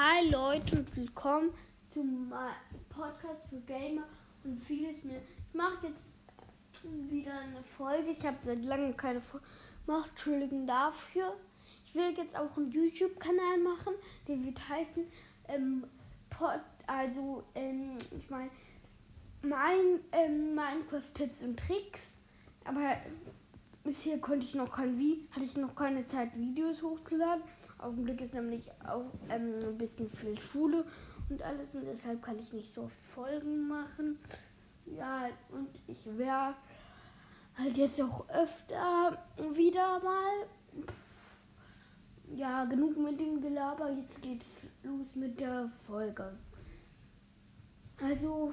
Hi Leute und willkommen zum Podcast für Gamer und vieles mehr. Ich mache jetzt wieder eine Folge. Ich habe seit langem keine Folge gemacht. Entschuldigen dafür. Ich will jetzt auch einen YouTube-Kanal machen. Der wird heißen, ähm, Pod, also, ähm, ich meine, mein ähm, Minecraft-Tipps und Tricks. Aber bisher konnte ich noch kein Wie, hatte ich noch keine Zeit, Videos hochzuladen. Augenblick ist nämlich auch ähm, ein bisschen viel Schule und alles und deshalb kann ich nicht so Folgen machen. Ja, und ich werde halt jetzt auch öfter wieder mal. Ja, genug mit dem Gelaber. Jetzt geht's los mit der Folge. Also,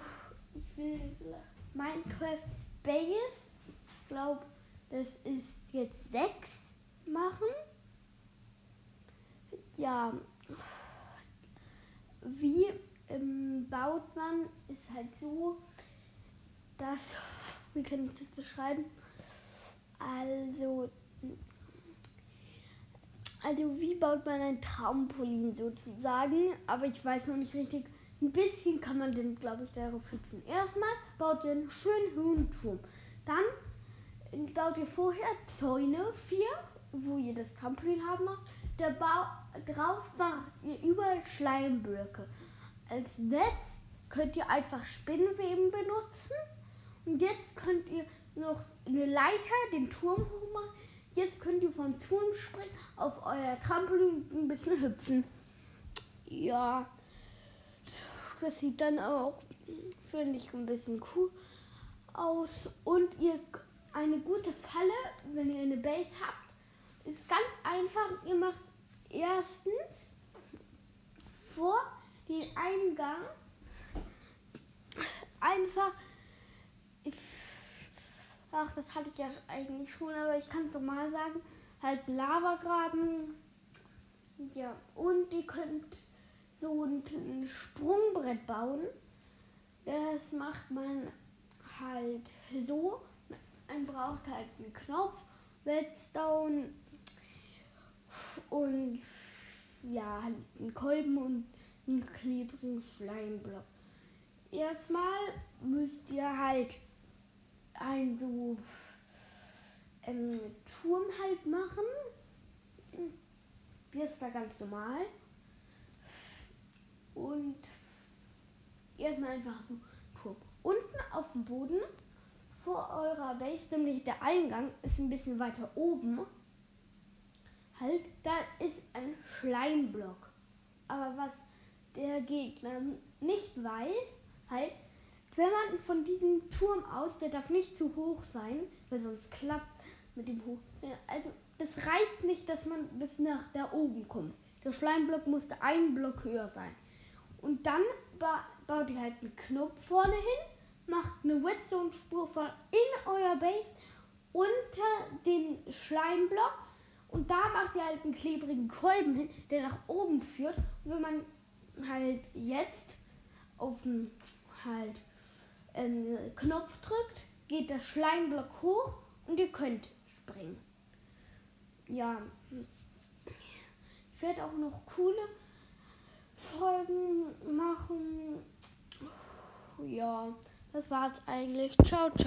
ich will Minecraft Base, glaube, das ist jetzt sechs machen ja, wie ähm, baut man, ist halt so, dass, wie kann ich das beschreiben? Also, also wie baut man ein Trampolin sozusagen, aber ich weiß noch nicht richtig. Ein bisschen kann man den, glaube ich, darauf hüpfen. Erstmal baut ihr einen schönen hohen Turm. Dann baut ihr vorher Zäune, vier, wo ihr das Trampolin haben macht der ba drauf macht ihr überall Schleimblöcke. Als Netz könnt ihr einfach Spinnweben benutzen. Und jetzt könnt ihr noch eine Leiter, den Turm hochmachen. Jetzt könnt ihr vom Turm springen, auf euer Trampolin ein bisschen hüpfen. Ja, das sieht dann auch, finde ich, ein bisschen cool aus. Und ihr eine gute Falle, wenn ihr eine Base habt, einfach. Ihr macht erstens vor den Eingang einfach. Ach, das hatte ich ja eigentlich schon, aber ich kann es nochmal sagen. Halt Lavagraben. Ja, und ihr könnt so ein Sprungbrett bauen. Das macht man halt so. Man braucht halt einen Knopf, Redstone, und ja, einen Kolben und einen klebrigen Schleimblock. Erstmal müsst ihr halt ein so ähm, Turm halt machen. Das ist da ganz normal. Und erstmal einfach so Turm. Unten auf dem Boden vor eurer Base, nämlich der Eingang, ist ein bisschen weiter oben halt, da ist ein Schleimblock. Aber was der Gegner nicht weiß, halt, wenn man von diesem Turm aus, der darf nicht zu hoch sein, weil sonst klappt mit dem Hoch. Also es reicht nicht, dass man bis nach da oben kommt. Der Schleimblock musste einen Block höher sein. Und dann ba baut ihr halt einen Knopf vorne hin, macht eine Whetstone-Spur von in euer Base unter den Schleimblock und da macht ihr halt einen klebrigen Kolben hin, der nach oben führt. Und wenn man halt jetzt auf den halt, ähm, Knopf drückt, geht der Schleimblock hoch und ihr könnt springen. Ja, ich werde auch noch coole Folgen machen. Ja, das war's eigentlich. Ciao, ciao.